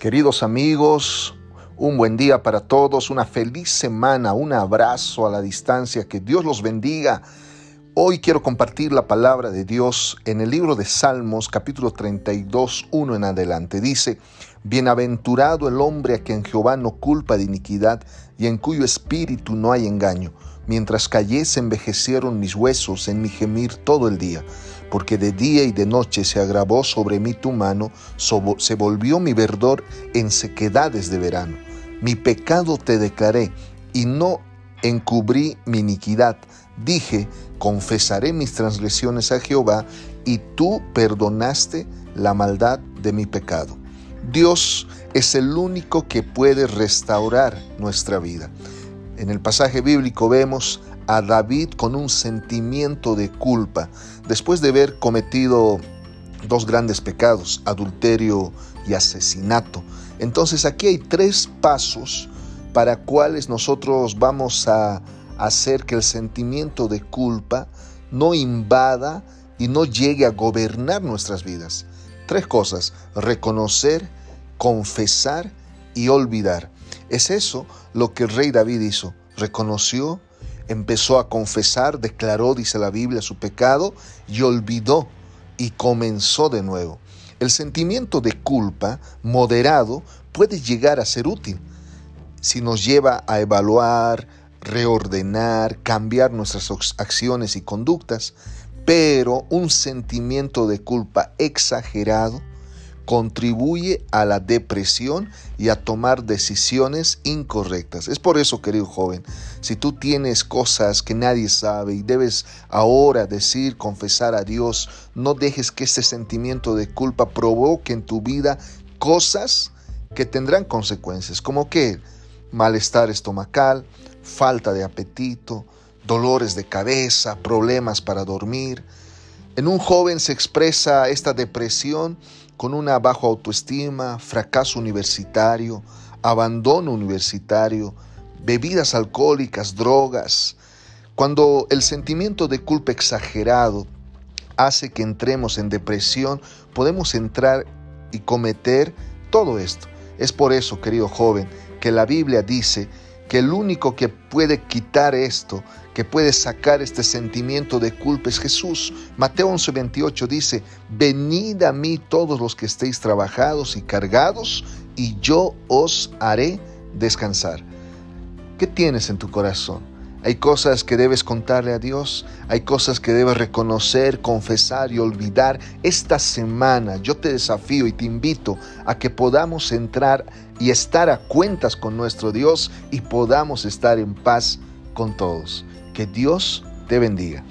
Queridos amigos, un buen día para todos, una feliz semana, un abrazo a la distancia, que Dios los bendiga. Hoy quiero compartir la palabra de Dios en el libro de Salmos, capítulo 32, 1 en adelante. Dice, Bienaventurado el hombre a quien Jehová no culpa de iniquidad y en cuyo espíritu no hay engaño. Mientras callé se envejecieron mis huesos en mi gemir todo el día porque de día y de noche se agravó sobre mí tu mano, se volvió mi verdor en sequedades de verano. Mi pecado te declaré y no encubrí mi iniquidad. Dije, confesaré mis transgresiones a Jehová y tú perdonaste la maldad de mi pecado. Dios es el único que puede restaurar nuestra vida. En el pasaje bíblico vemos a David con un sentimiento de culpa después de haber cometido dos grandes pecados, adulterio y asesinato. Entonces aquí hay tres pasos para cuales nosotros vamos a hacer que el sentimiento de culpa no invada y no llegue a gobernar nuestras vidas. Tres cosas, reconocer, confesar y olvidar. Es eso lo que el rey David hizo. Reconoció, empezó a confesar, declaró, dice la Biblia, su pecado y olvidó y comenzó de nuevo. El sentimiento de culpa moderado puede llegar a ser útil si nos lleva a evaluar, reordenar, cambiar nuestras acciones y conductas, pero un sentimiento de culpa exagerado contribuye a la depresión y a tomar decisiones incorrectas. Es por eso, querido joven, si tú tienes cosas que nadie sabe y debes ahora decir, confesar a Dios, no dejes que este sentimiento de culpa provoque en tu vida cosas que tendrán consecuencias, como que malestar estomacal, falta de apetito, dolores de cabeza, problemas para dormir. En un joven se expresa esta depresión con una baja autoestima, fracaso universitario, abandono universitario, bebidas alcohólicas, drogas. Cuando el sentimiento de culpa exagerado hace que entremos en depresión, podemos entrar y cometer todo esto. Es por eso, querido joven, que la Biblia dice que el único que puede quitar esto, que puede sacar este sentimiento de culpa es Jesús. Mateo 11:28 dice, venid a mí todos los que estéis trabajados y cargados, y yo os haré descansar. ¿Qué tienes en tu corazón? Hay cosas que debes contarle a Dios, hay cosas que debes reconocer, confesar y olvidar. Esta semana yo te desafío y te invito a que podamos entrar y estar a cuentas con nuestro Dios y podamos estar en paz con todos. Que Dios te bendiga.